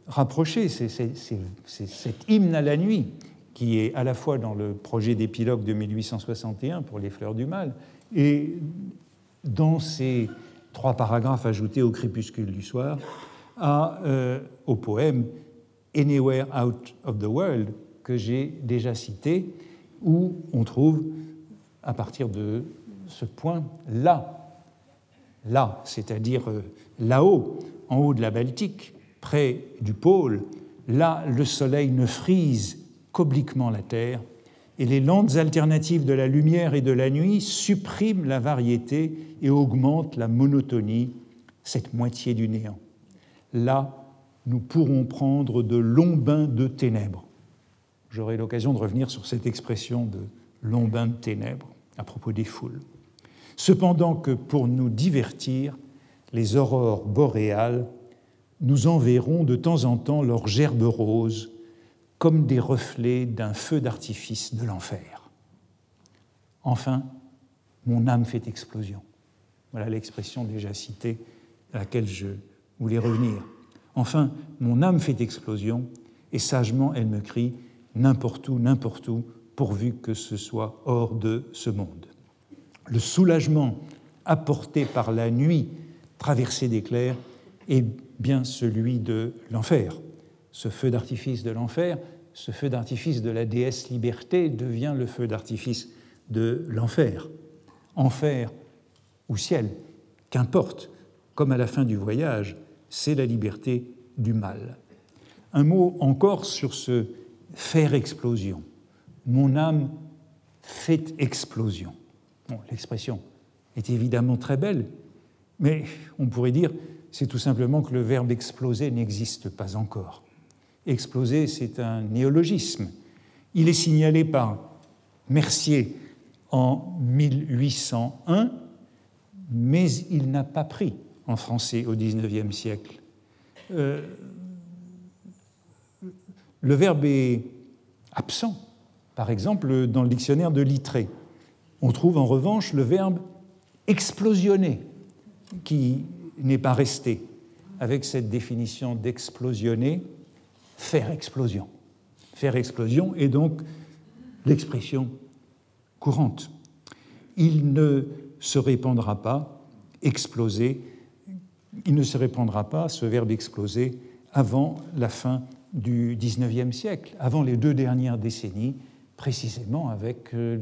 rapprocher cet hymne à la nuit qui est à la fois dans le projet d'épilogue de 1861 pour les fleurs du mal et dans ces trois paragraphes ajoutés au crépuscule du soir à, euh, au poème Anywhere Out of the World que j'ai déjà cité, où on trouve à partir de ce point là, là, c'est-à-dire euh, là-haut, en haut de la Baltique, près du pôle, là le soleil ne frise qu'obliquement la Terre, et les lentes alternatives de la lumière et de la nuit suppriment la variété et augmentent la monotonie, cette moitié du néant. Là, nous pourrons prendre de longs bains de ténèbres. J'aurai l'occasion de revenir sur cette expression de longs bains de ténèbres à propos des foules. Cependant que pour nous divertir, les aurores boréales nous enverront de temps en temps leurs gerbes roses comme des reflets d'un feu d'artifice de l'enfer. Enfin, mon âme fait explosion. Voilà l'expression déjà citée à laquelle je voulais revenir. Enfin, mon âme fait explosion et sagement elle me crie n'importe où, n'importe où, pourvu que ce soit hors de ce monde. Le soulagement apporté par la nuit traversée d'éclairs est bien celui de l'enfer. Ce feu d'artifice de l'enfer, ce feu d'artifice de la déesse liberté devient le feu d'artifice de l'enfer. Enfer ou ciel, qu'importe, comme à la fin du voyage, c'est la liberté du mal. Un mot encore sur ce faire explosion. Mon âme fait explosion. L'expression est évidemment très belle, mais on pourrait dire c'est tout simplement que le verbe exploser n'existe pas encore. Exploser, c'est un néologisme. Il est signalé par Mercier en 1801, mais il n'a pas pris en français au XIXe siècle. Euh, le verbe est absent, par exemple, dans le dictionnaire de Littré. On trouve en revanche le verbe explosionner, qui n'est pas resté, avec cette définition d'explosionner, faire explosion. Faire explosion est donc l'expression courante. Il ne se répandra pas, exploser, il ne se répandra pas, ce verbe exploser, avant la fin du XIXe siècle, avant les deux dernières décennies, précisément avec euh,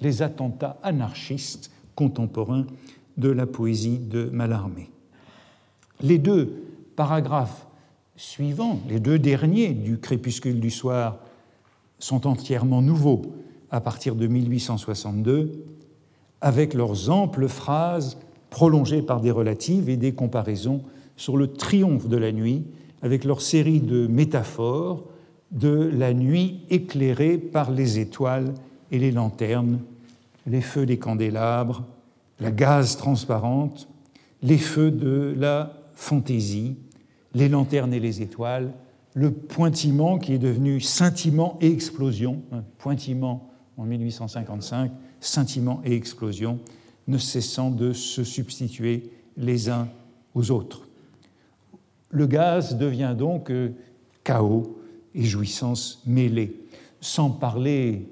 les attentats anarchistes contemporains de la poésie de Mallarmé. Les deux paragraphes suivants, les deux derniers du Crépuscule du soir, sont entièrement nouveaux à partir de 1862, avec leurs amples phrases prolongées par des relatives et des comparaisons sur le triomphe de la nuit, avec leur série de métaphores de la nuit éclairée par les étoiles et les lanternes, les feux des candélabres, la gaze transparente, les feux de la fantaisie, les lanternes et les étoiles, le pointillement qui est devenu scintillement et explosion, pointillement en 1855, scintillement et explosion, ne cessant de se substituer les uns aux autres. Le gaz devient donc euh, chaos et jouissance mêlée, sans parler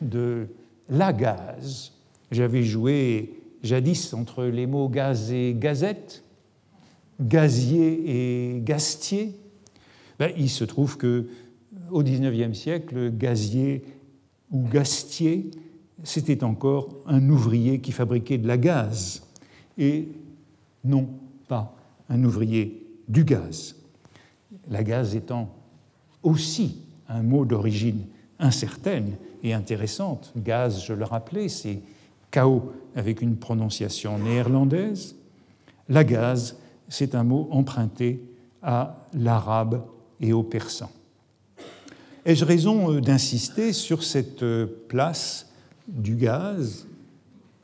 de la gaz. J'avais joué jadis entre les mots gaz et gazette, gazier et gastier. Ben, il se trouve que au XIXe siècle, gazier ou gastier, c'était encore un ouvrier qui fabriquait de la gaz, et non pas un ouvrier du gaz. La gaz étant aussi un mot d'origine incertaine et intéressante. Gaz, je le rappelais, c'est chaos avec une prononciation néerlandaise. La gaz, c'est un mot emprunté à l'arabe et au persan. Ai-je raison euh, d'insister sur cette euh, place du gaz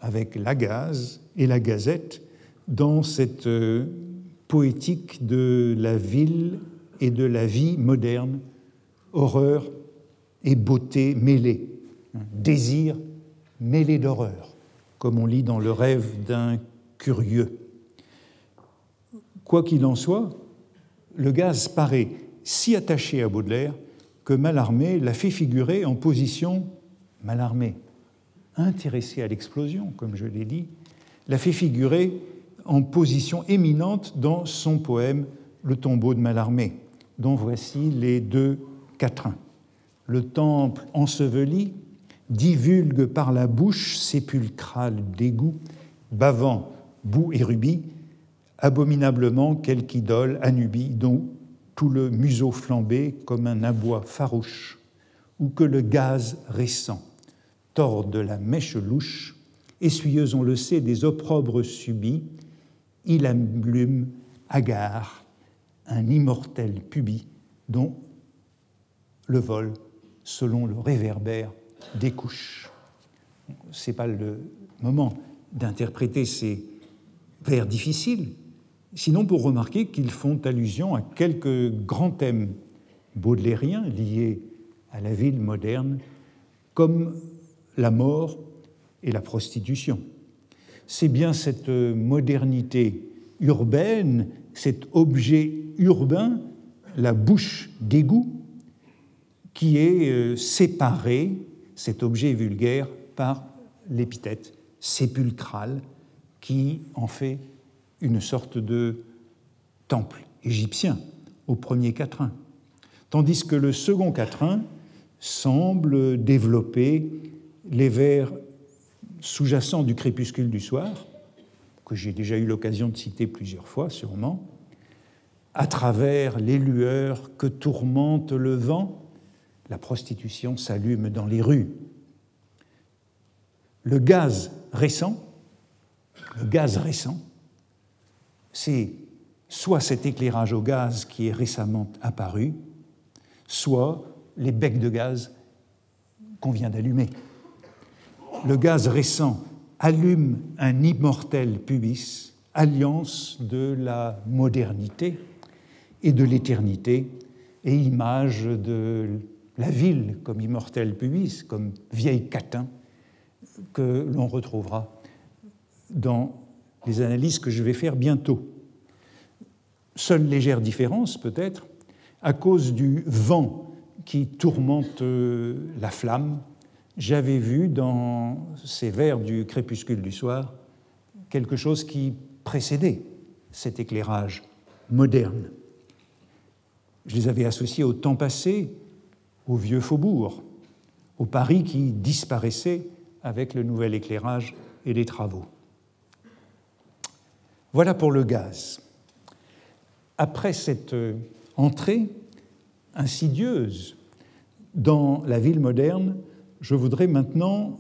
avec la gaz et la gazette dans cette euh, poétique de la ville et de la vie moderne, horreur et beauté mêlées, désir mêlé d'horreur, comme on lit dans le rêve d'un curieux. Quoi qu'il en soit, le gaz paraît si attaché à Baudelaire que Mallarmé l'a fait figurer en position, Mallarmé, intéressé à l'explosion, comme je l'ai dit, l'a fait figurer en position éminente dans son poème Le tombeau de Mallarmé, dont voici les deux quatrains. Le temple enseveli divulgue par la bouche sépulcrale d'égout, bavant boue et rubis, abominablement quelque idole, Anubie, dont tout le museau flambé comme un abois farouche, ou que le gaz récent tord la mèche louche, essuyeuse, on le sait, des opprobres subis, il allume, hagard, un immortel pubis dont le vol, selon le réverbère, découche. Ce n'est pas le moment d'interpréter ces vers difficiles, sinon pour remarquer qu'ils font allusion à quelques grands thèmes baudelairiens liés à la ville moderne, comme la mort et la prostitution. C'est bien cette modernité urbaine, cet objet urbain, la bouche d'égout, qui est euh, séparé, cet objet vulgaire, par l'épithète sépulcrale, qui en fait une sorte de temple égyptien au premier quatrain, tandis que le second quatrain semble développer les vers sous-jacents du crépuscule du soir, que j'ai déjà eu l'occasion de citer plusieurs fois sûrement, à travers les lueurs que tourmente le vent, la prostitution s'allume dans les rues. Le gaz récent, le gaz récent, c'est soit cet éclairage au gaz qui est récemment apparu, soit les becs de gaz qu'on vient d'allumer. Le gaz récent allume un immortel pubis, alliance de la modernité et de l'éternité, et image de la ville comme immortel pubis, comme vieille catin, que l'on retrouvera dans les analyses que je vais faire bientôt. Seule légère différence peut-être, à cause du vent qui tourmente euh, la flamme, j'avais vu dans ces vers du crépuscule du soir quelque chose qui précédait cet éclairage moderne. Je les avais associés au temps passé, au vieux faubourg, au Paris qui disparaissait avec le nouvel éclairage et les travaux. Voilà pour le gaz. Après cette entrée insidieuse dans la ville moderne, je voudrais maintenant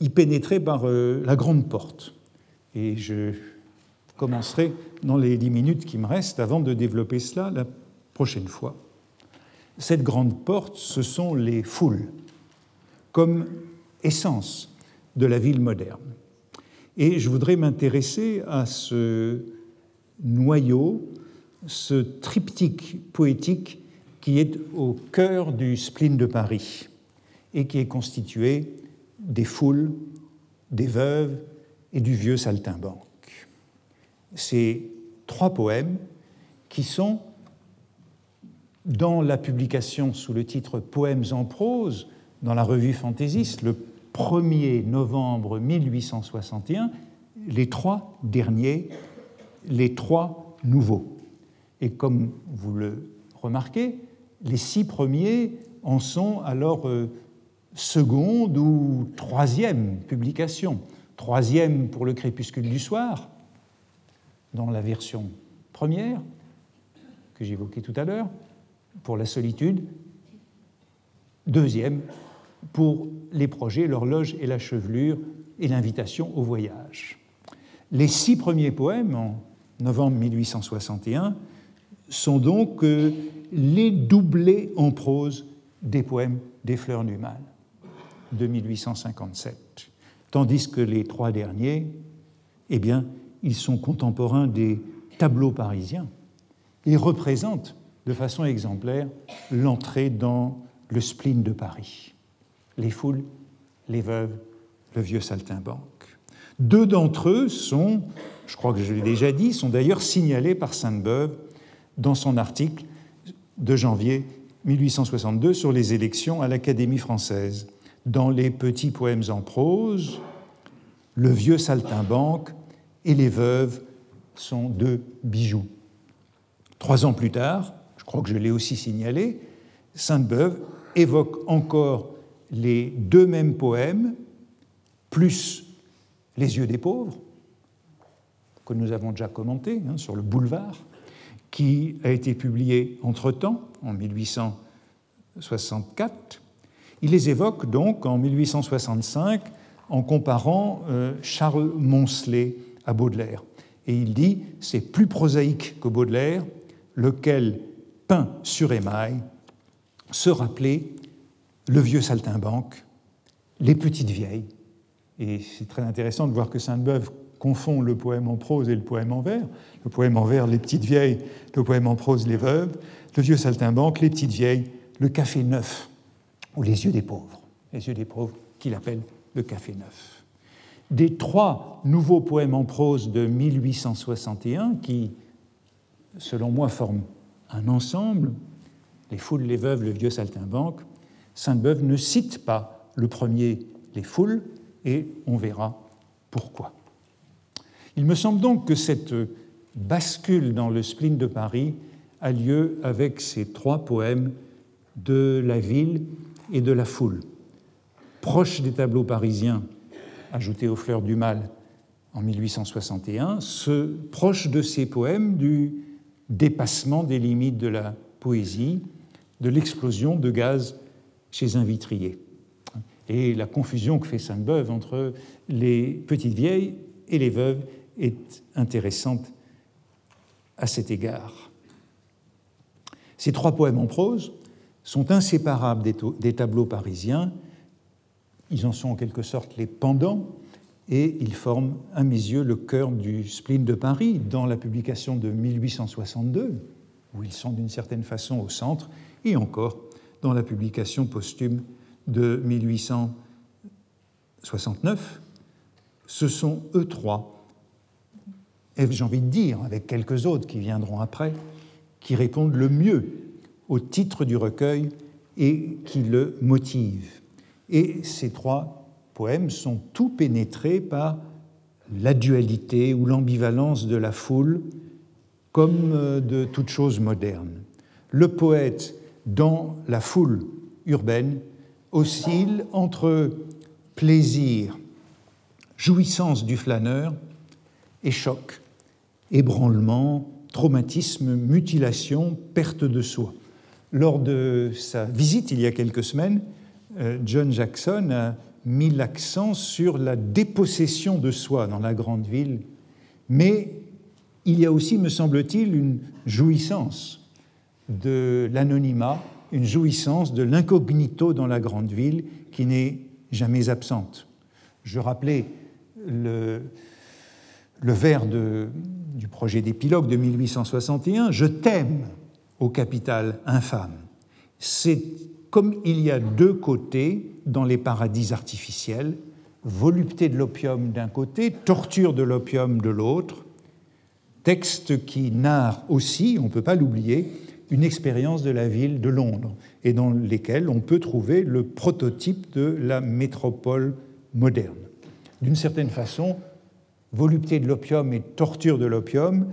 y pénétrer par euh, la grande porte. Et je commencerai dans les dix minutes qui me restent avant de développer cela la prochaine fois. Cette grande porte, ce sont les foules, comme essence de la ville moderne. Et je voudrais m'intéresser à ce noyau, ce triptyque poétique qui est au cœur du spleen de Paris et qui est constitué des foules, des veuves et du vieux saltimbanque. Ces trois poèmes qui sont dans la publication sous le titre Poèmes en prose dans la revue Fantaisiste le 1er novembre 1861, les trois derniers, les trois nouveaux. Et comme vous le remarquez, les six premiers en sont alors euh, seconde ou troisième publication. Troisième pour le crépuscule du soir, dans la version première, que j'évoquais tout à l'heure, pour la solitude. Deuxième pour les projets, l'horloge et la chevelure et l'invitation au voyage. Les six premiers poèmes, en novembre 1861, sont donc euh, les doublés en prose des poèmes des Fleurs du Mal de 1857, tandis que les trois derniers, eh bien, ils sont contemporains des tableaux parisiens et représentent de façon exemplaire l'entrée dans le spleen de Paris. Les foules, les veuves, le vieux saltimbanque. Deux d'entre eux sont, je crois que je l'ai déjà dit, sont d'ailleurs signalés par Sainte-Beuve dans son article de janvier 1862 sur les élections à l'Académie française. Dans les petits poèmes en prose, le vieux saltimbanque et les veuves sont deux bijoux. Trois ans plus tard, je crois que je l'ai aussi signalé, Sainte-Beuve évoque encore les deux mêmes poèmes, plus Les yeux des pauvres, que nous avons déjà commenté hein, sur le boulevard, qui a été publié entre-temps, en 1864. Il les évoque donc en 1865 en comparant euh, Charles Moncelet à Baudelaire. Et il dit c'est plus prosaïque que Baudelaire, lequel peint sur émail se rappelait le vieux saltimbanque, les petites vieilles. Et c'est très intéressant de voir que Sainte-Beuve confond le poème en prose et le poème en vers. Le poème en vers, les petites vieilles, le poème en prose, les veuves, le vieux saltimbanque, les petites vieilles, le café neuf, ou les yeux des pauvres, les yeux des pauvres qu'il appelle le café neuf. Des trois nouveaux poèmes en prose de 1861 qui, selon moi, forment un ensemble, les foules, les veuves, le vieux saltimbanque, Sainte-Beuve ne cite pas le premier, les foules, et on verra pourquoi. Il me semble donc que cette bascule dans le spleen de Paris a lieu avec ces trois poèmes de la ville et de la foule. Proche des tableaux parisiens ajoutés aux Fleurs du Mal en 1861, ce, proche de ces poèmes du dépassement des limites de la poésie, de l'explosion de gaz chez un vitrier. Et la confusion que fait Sainte-Beuve entre les petites vieilles et les veuves est intéressante à cet égard. Ces trois poèmes en prose sont inséparables des, tableaux parisiens. Ils en sont en quelque sorte les pendants et ils forment, à mes yeux, le cœur du spleen de Paris dans la publication de 1862, où ils sont d'une certaine façon au centre, et encore dans la publication posthume de 1869. Ce sont eux trois, et j'ai envie de dire, avec quelques autres qui viendront après, qui répondent le mieux au titre du recueil et qui le motivent. Et ces trois poèmes sont tout pénétrés par la dualité ou l'ambivalence de la foule, comme euh, de toute chose moderne. Le poète, dans la foule urbaine, oscille entre plaisir, jouissance du flâneur et choc, ébranlement, traumatisme, mutilation, perte de soi. Lors de sa visite il y a quelques semaines, euh, John Jackson a mis l'accent sur la dépossession de soi dans la grande ville, mais il y a aussi, me semble-t-il, une jouissance de l'anonymat, une jouissance de l'incognito dans la grande ville qui n'est jamais absente. Je rappelais le, vers du projet d'épilogue de 1861, Je t'aime, au capital infâme. C'est comme il y a deux côtés dans les paradis artificiels, volupté de l'opium d'un côté, torture de l'opium de l'autre, texte qui narre aussi, on ne peut pas l'oublier, une expérience de la ville de Londres et dans lesquelles on peut trouver le prototype de la métropole moderne. D'une certaine façon, volupté de l'opium et torture de l'opium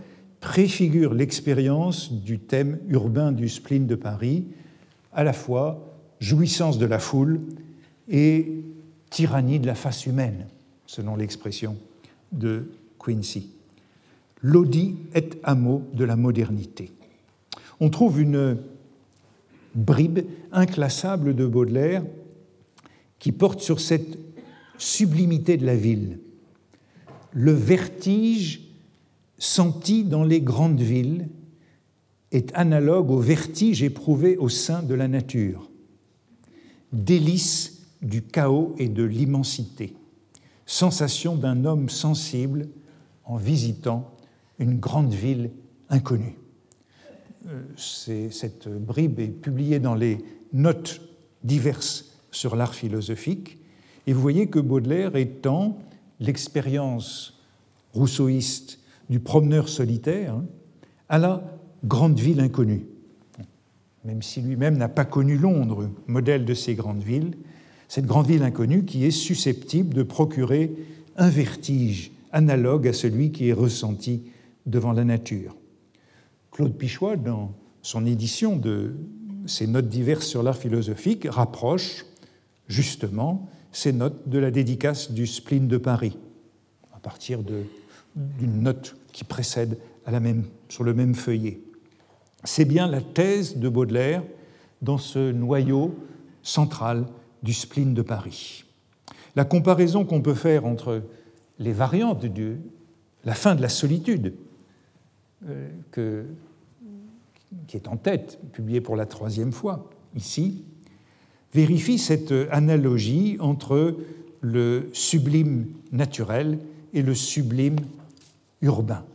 préfigurent l'expérience du thème urbain du spleen de Paris, à la fois jouissance de la foule et tyrannie de la face humaine, selon l'expression de Quincy. L'audi et amo de la modernité. On trouve une bribe inclassable de Baudelaire qui porte sur cette sublimité de la ville, le vertige senti dans les grandes villes est analogue au vertige éprouvé au sein de la nature. Délice du chaos et de l'immensité, sensation d'un homme sensible en visitant une grande ville inconnue. Euh, cette bribe est publiée dans les notes diverses sur l'art philosophique, et vous voyez que Baudelaire étend l'expérience rousseauiste du promeneur solitaire à la grande ville inconnue même si lui-même n'a pas connu Londres, modèle de ces grandes villes, cette grande ville inconnue qui est susceptible de procurer un vertige analogue à celui qui est ressenti devant la nature. Claude Pichois, dans son édition de ses notes diverses sur l'art philosophique, rapproche justement ces notes de la dédicace du spleen de Paris, à partir d'une note qui précède à la même, sur le même feuillet. C'est bien la thèse de Baudelaire dans ce noyau central du spleen de Paris. La comparaison qu'on peut faire entre les variantes de la fin de la solitude, euh, qui est en tête, publiée pour la troisième fois ici, vérifie cette analogie entre le sublime naturel et le sublime urbain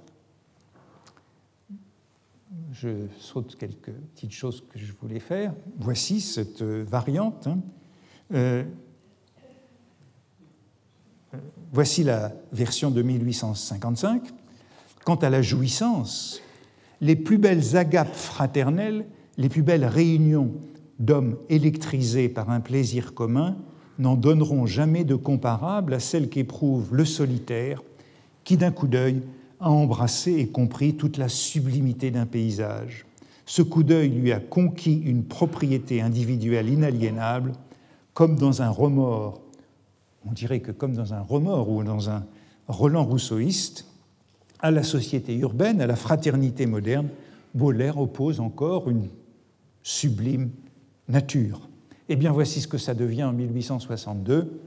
je saute quelques petites choses que je voulais faire. Voici cette variante. Hein. Euh, voici la version de 1855. Quant à la jouissance, les plus belles agapes fraternelles, les plus belles réunions d'hommes électrisés par un plaisir commun n'en donneront jamais de comparable à celles qu'éprouve le solitaire qui, d'un coup d'œil, a embrassé et compris toute la sublimité d'un paysage. Ce coup d'œil lui a conquis une propriété individuelle inaliénable, comme dans un remords, on dirait que comme dans un remords ou dans un Roland rousseauiste, à la société urbaine, à la fraternité moderne, Baudelaire oppose encore une sublime nature. Eh bien, voici ce que ça devient en 1862,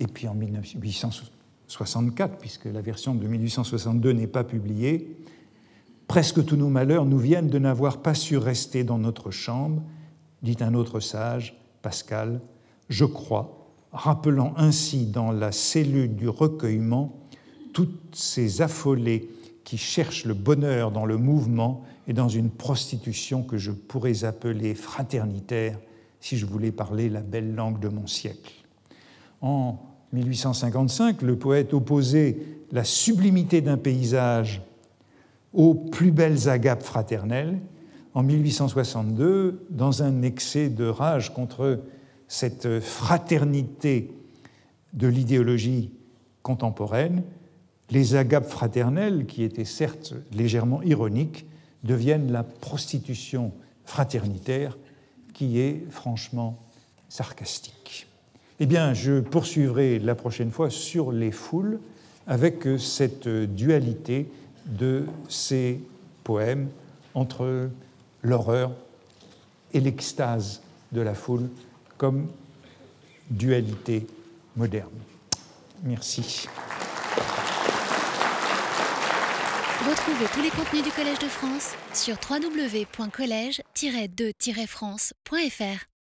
et puis en 1860. 64, puisque la version de 1862 n'est pas publiée, presque tous nos malheurs nous viennent de n'avoir pas su rester dans notre chambre, dit un autre sage, Pascal, je crois, rappelant ainsi dans la cellule du recueillement toutes ces affolés qui cherchent le bonheur dans le mouvement et dans une prostitution que je pourrais appeler fraternitaire si je voulais parler la belle langue de mon siècle. En 1855, le poète opposait la sublimité d'un paysage aux plus belles agapes fraternelles. En 1862, dans un excès de rage contre cette fraternité de l'idéologie contemporaine, les agapes fraternelles, qui étaient certes légèrement ironiques, deviennent la prostitution fraternitaire qui est franchement sarcastique. Eh bien, je poursuivrai la prochaine fois sur les foules avec cette dualité de ces poèmes entre l'horreur et l'extase de la foule comme dualité moderne. Merci. Retrouvez tous les contenus du Collège de France sur www.colège-2-france.fr.